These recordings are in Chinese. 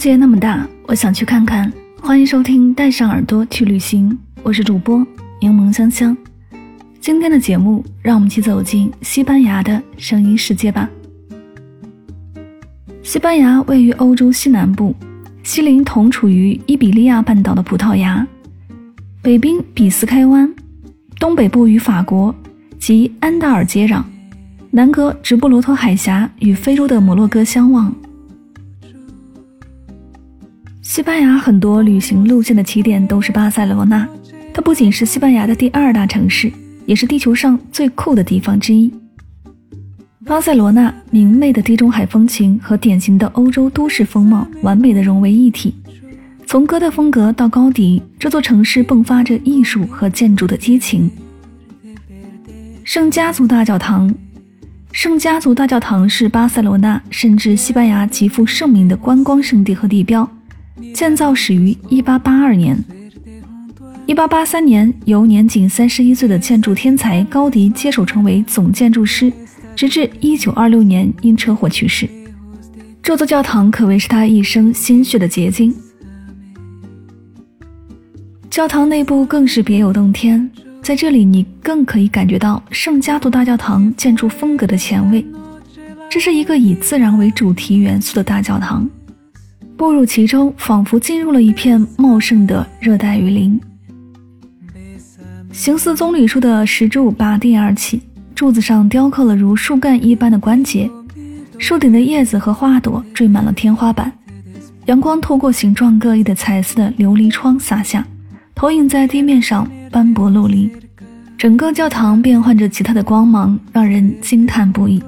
世界那么大，我想去看看。欢迎收听《带上耳朵去旅行》，我是主播柠檬香香。今天的节目，让我们一起走进西班牙的声音世界吧。西班牙位于欧洲西南部，西邻同处于伊比利亚半岛的葡萄牙，北濒比斯开湾，东北部与法国及安达尔接壤，南隔直布罗陀海峡与非洲的摩洛哥相望。西班牙很多旅行路线的起点都是巴塞罗那，它不仅是西班牙的第二大城市，也是地球上最酷的地方之一。巴塞罗那明媚的地中海风情和典型的欧洲都市风貌完美的融为一体。从哥特风格到高迪，这座城市迸发着艺术和建筑的激情。圣家族大教堂，圣家族大教堂是巴塞罗那甚至西班牙极负盛名的观光胜地和地标。建造始于1882年，1883年由年仅三十一岁的建筑天才高迪接手成为总建筑师，直至1926年因车祸去世。这座教堂可谓是他一生心血的结晶。教堂内部更是别有洞天，在这里你更可以感觉到圣家族大教堂建筑风格的前卫。这是一个以自然为主题元素的大教堂。步入其中，仿佛进入了一片茂盛的热带雨林。形似棕榈树的石柱拔地而起，柱子上雕刻了如树干一般的关节，树顶的叶子和花朵缀满了天花板。阳光透过形状各异的彩色的琉璃窗洒下，投影在地面上，斑驳陆离。整个教堂变换着奇特的光芒，让人惊叹不已。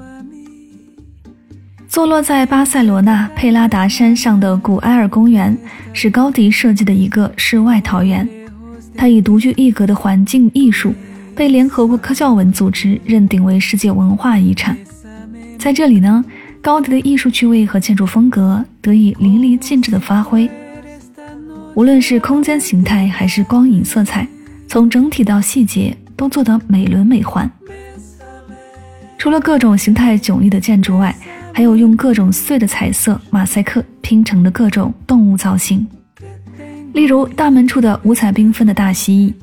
坐落在巴塞罗那佩拉达山上的古埃尔公园是高迪设计的一个世外桃源，它以独具一格的环境艺术被联合国科教文组织认定为世界文化遗产。在这里呢，高迪的艺术趣味和建筑风格得以淋漓尽致的发挥，无论是空间形态还是光影色彩，从整体到细节都做得美轮美奂。除了各种形态迥异的建筑外，还有用各种碎的彩色马赛克拼成的各种动物造型，例如大门处的五彩缤纷的大蜥蜴，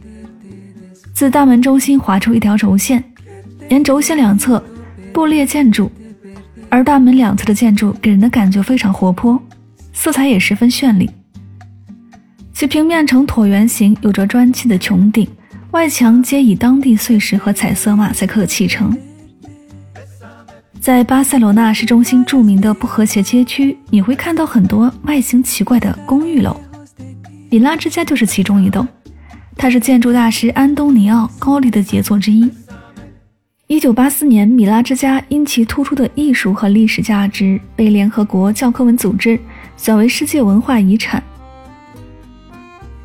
自大门中心划出一条轴线，沿轴线两侧布列建筑，而大门两侧的建筑给人的感觉非常活泼，色彩也十分绚丽。其平面呈椭圆形，有着砖砌的穹顶，外墙皆以当地碎石和彩色马赛克砌成。在巴塞罗那市中心著名的不和谐街区，你会看到很多外形奇怪的公寓楼，米拉之家就是其中一栋。它是建筑大师安东尼奥·高迪的杰作之一。一九八四年，米拉之家因其突出的艺术和历史价值，被联合国教科文组织选为世界文化遗产。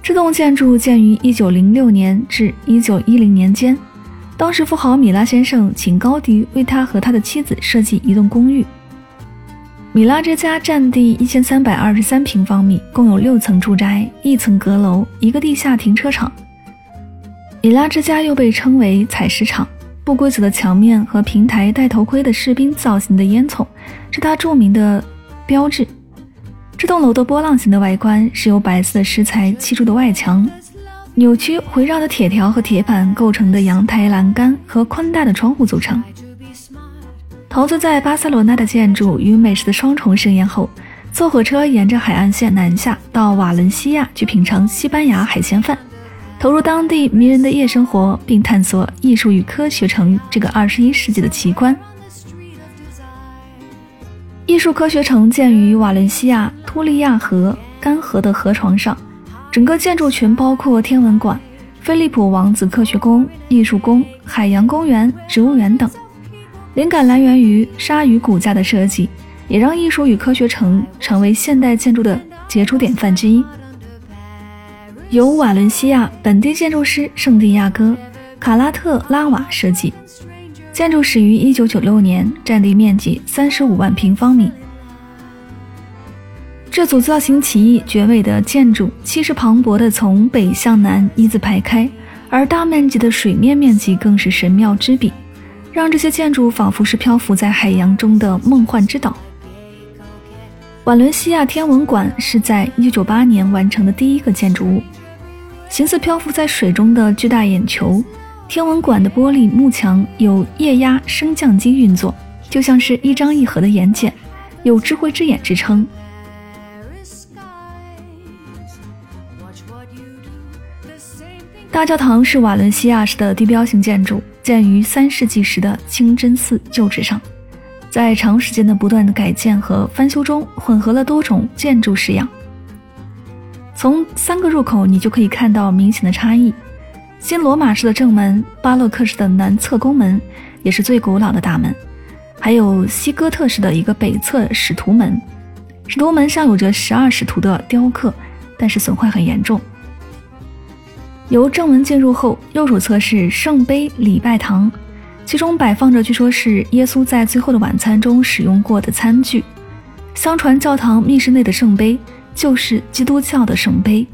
这栋建筑建于一九零六年至一九一零年间。当时，富豪米拉先生请高迪为他和他的妻子设计一栋公寓。米拉之家占地一千三百二十三平方米，共有六层住宅、一层阁楼、一个地下停车场。米拉之家又被称为采石场。不规则的墙面和平台戴头盔的士兵造型的烟囱是它著名的标志。这栋楼的波浪形的外观是由白色的石材砌筑的外墙。扭曲回绕的铁条和铁板构成的阳台栏杆和宽大的窗户组成。投资在巴塞罗那的建筑与美食的双重盛宴后，坐火车沿着海岸线南下到瓦伦西亚去品尝西班牙海鲜饭，投入当地迷人的夜生活，并探索艺术与科学城这个二十一世纪的奇观。艺术科学城建于瓦伦西亚托利亚河干涸的河床上，整个建筑群包括天文馆、菲利普王子科学宫、艺术宫、海洋公园、植物园等。灵感来源于鲨鱼骨架的设计，也让艺术与科学城成为现代建筑的杰出典范之一。由瓦伦西亚本地建筑师圣地亚哥·卡拉特拉瓦设计。建筑始于1996年，占地面积35万平方米。这组造型奇异、绝美的建筑，气势磅礴地从北向南一字排开，而大面积的水面面积更是神妙之笔，让这些建筑仿佛是漂浮在海洋中的梦幻之岛。瓦伦西亚天文馆是在1998年完成的第一个建筑物，形似漂浮在水中的巨大眼球。天文馆的玻璃幕墙有液压升降机运作，就像是一张一合的眼睑，有“智慧之眼”之称。大教堂是瓦伦西亚式的地标性建筑，建于三世纪时的清真寺旧址上，在长时间的不断的改建和翻修中，混合了多种建筑式样。从三个入口，你就可以看到明显的差异。新罗马式的正门，巴洛克式的南侧宫门，也是最古老的大门。还有西哥特式的一个北侧使徒门，使徒门上有着十二使徒的雕刻，但是损坏很严重。由正门进入后，右手侧是圣杯礼拜堂，其中摆放着据说是耶稣在最后的晚餐中使用过的餐具。相传教堂密室内的圣杯就是基督教的圣杯。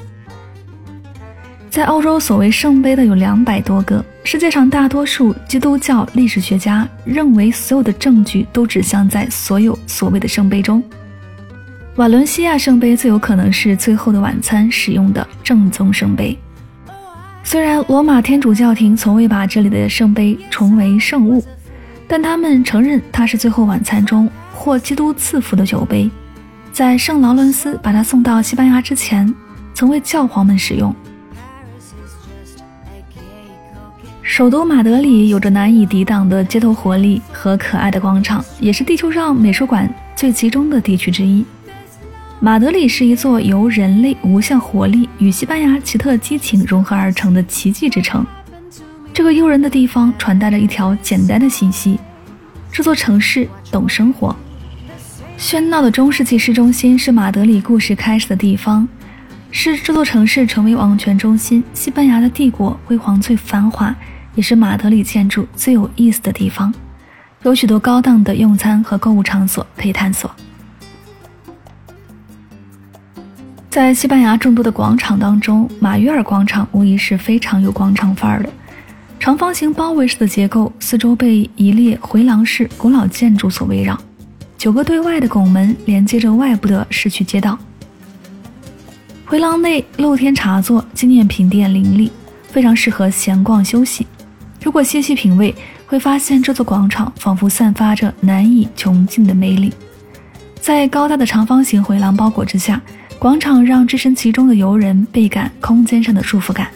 在欧洲，所谓圣杯的有两百多个。世界上大多数基督教历史学家认为，所有的证据都指向在所有所谓的圣杯中，瓦伦西亚圣杯最有可能是最后的晚餐使用的正宗圣杯。虽然罗马天主教廷从未把这里的圣杯重为圣物，但他们承认它是最后晚餐中或基督赐福的酒杯。在圣劳伦斯把它送到西班牙之前，曾为教皇们使用。首都马德里有着难以抵挡的街头活力和可爱的广场，也是地球上美术馆最集中的地区之一。马德里是一座由人类无限活力与西班牙奇特激情融合而成的奇迹之城。这个诱人的地方传达着一条简单的信息：这座城市懂生活。喧闹的中世纪市中心是马德里故事开始的地方，是这座城市成为王权中心、西班牙的帝国辉煌最繁华。也是马德里建筑最有意思的地方，有许多高档的用餐和购物场所可以探索。在西班牙众多的广场当中，马约尔广场无疑是非常有广场范儿的。长方形包围式的结构，四周被一列回廊式古老建筑所围绕，九个对外的拱门连接着外部的市区街道。回廊内露天茶座、纪念品店林立，非常适合闲逛休息。如果细细品味，会发现这座广场仿佛散发着难以穷尽的魅力。在高大的长方形回廊包裹之下，广场让置身其中的游人倍感空间上的束缚感。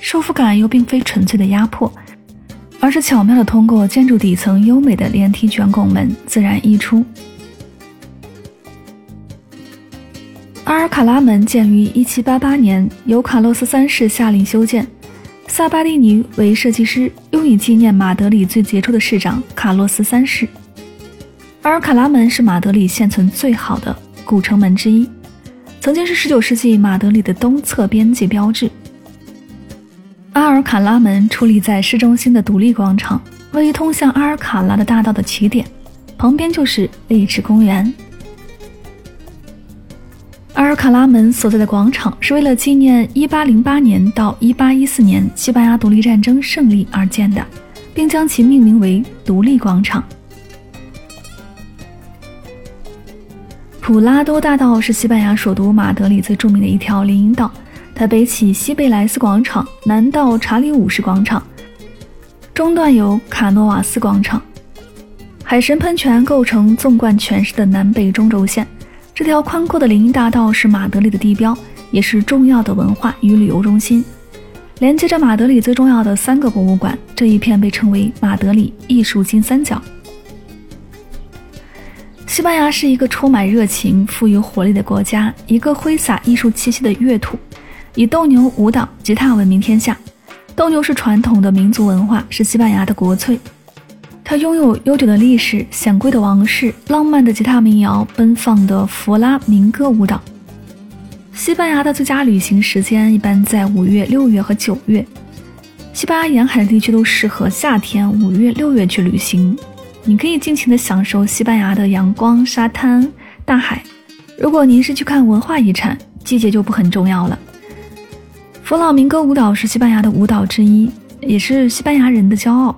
束缚感又并非纯粹的压迫，而是巧妙的通过建筑底层优美的连体卷拱门自然溢出。阿尔卡拉门建于1788年，由卡洛斯三世下令修建。萨巴蒂尼为设计师，用以纪念马德里最杰出的市长卡洛斯三世。阿尔卡拉门是马德里现存最好的古城门之一，曾经是19世纪马德里的东侧边界标志。阿尔卡拉门矗立在市中心的独立广场，位于通向阿尔卡拉的大道的起点，旁边就是丽池公园。阿尔卡拉门所在的广场是为了纪念1808年到1814年西班牙独立战争胜利而建的，并将其命名为独立广场。普拉多大道是西班牙首都马德里最著名的一条林荫道，它北起西贝莱斯广场，南到查理五世广场，中段有卡诺瓦斯广场。海神喷泉构成纵贯全市的南北中轴线。这条宽阔的林荫大道是马德里的地标，也是重要的文化与旅游中心，连接着马德里最重要的三个博物馆。这一片被称为马德里艺术金三角。西班牙是一个充满热情、富有活力的国家，一个挥洒艺术气息的乐土，以斗牛、舞蹈、吉他闻名天下。斗牛是传统的民族文化，是西班牙的国粹。它拥有悠久的历史、显贵的王室、浪漫的吉他民谣、奔放的弗拉明戈舞蹈。西班牙的最佳旅行时间一般在五月、六月和九月。西班牙沿海地区都适合夏天五月、六月去旅行。你可以尽情的享受西班牙的阳光、沙滩、大海。如果您是去看文化遗产，季节就不很重要了。弗朗明哥舞蹈是西班牙的舞蹈之一，也是西班牙人的骄傲，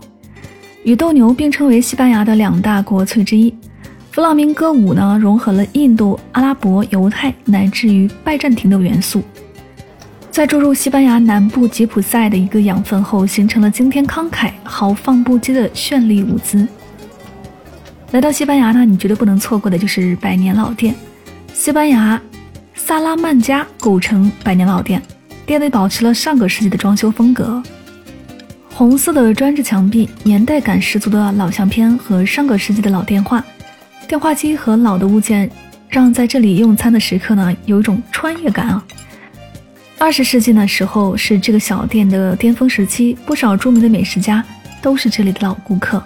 与斗牛并称为西班牙的两大国粹之一。弗朗明哥舞呢，融合了印度、阿拉伯、犹太乃至于拜占庭的元素，在注入西班牙南部吉普赛的一个养分后，形成了惊天慷慨、豪放不羁的绚丽舞姿。来到西班牙呢，你绝对不能错过的就是百年老店。西班牙萨拉曼加古城百年老店，店内保持了上个世纪的装修风格，红色的砖质墙壁，年代感十足的老相片和上个世纪的老电话、电话机和老的物件，让在这里用餐的食客呢有一种穿越感啊。二十世纪的时候是这个小店的巅峰时期，不少著名的美食家都是这里的老顾客。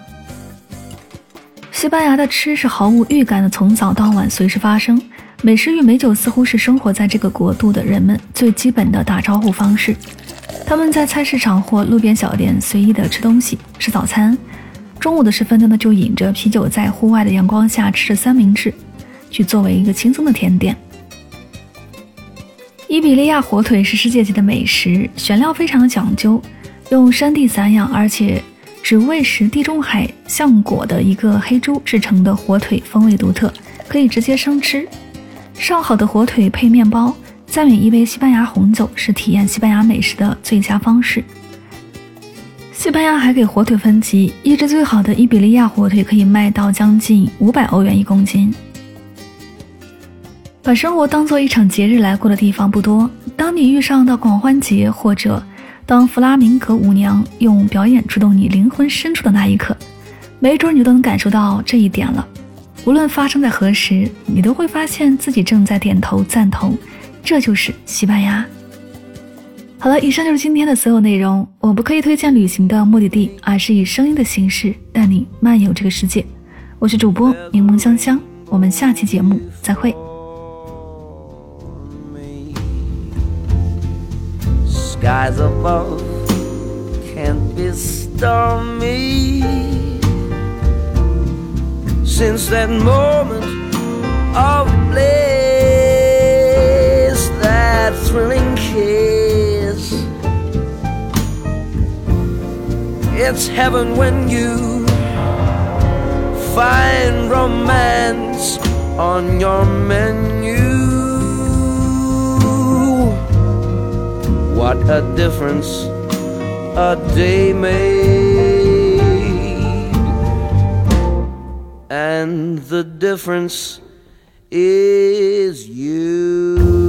西班牙的吃是毫无预感的，从早到晚随时发生。美食与美酒似乎是生活在这个国度的人们最基本的打招呼方式。他们在菜市场或路边小店随意的吃东西，吃早餐。中午的时分呢，就饮着啤酒，在户外的阳光下吃着三明治，去作为一个轻松的甜点。伊比利亚火腿是世界级的美食，选料非常的讲究，用山地散养，而且。只喂食地中海橡果的一个黑猪制成的火腿，风味独特，可以直接生吃。上好的火腿配面包，再饮一杯西班牙红酒，是体验西班牙美食的最佳方式。西班牙还给火腿分级，一只最好的伊比利亚火腿可以卖到将近五百欧元一公斤。把生活当做一场节日来过的地方不多，当你遇上的狂欢节或者。当弗拉明戈舞娘用表演触动你灵魂深处的那一刻，没准你都能感受到这一点了。无论发生在何时，你都会发现自己正在点头赞同。这就是西班牙。好了，以上就是今天的所有内容。我不刻意推荐旅行的目的地，而是以声音的形式带你漫游这个世界。我是主播柠檬香香，我们下期节目再会。Skies above can't be stormy. Since that moment of bliss, that thrilling kiss, it's heaven when you find romance on your menu. What a difference a day made. And the difference is you.